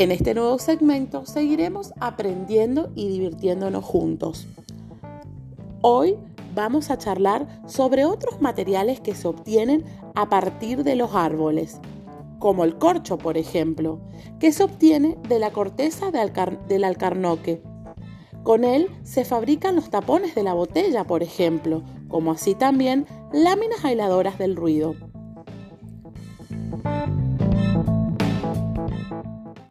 En este nuevo segmento seguiremos aprendiendo y divirtiéndonos juntos. Hoy vamos a charlar sobre otros materiales que se obtienen a partir de los árboles, como el corcho, por ejemplo, que se obtiene de la corteza del alcarnoque. Con él se fabrican los tapones de la botella, por ejemplo, como así también láminas aisladoras del ruido.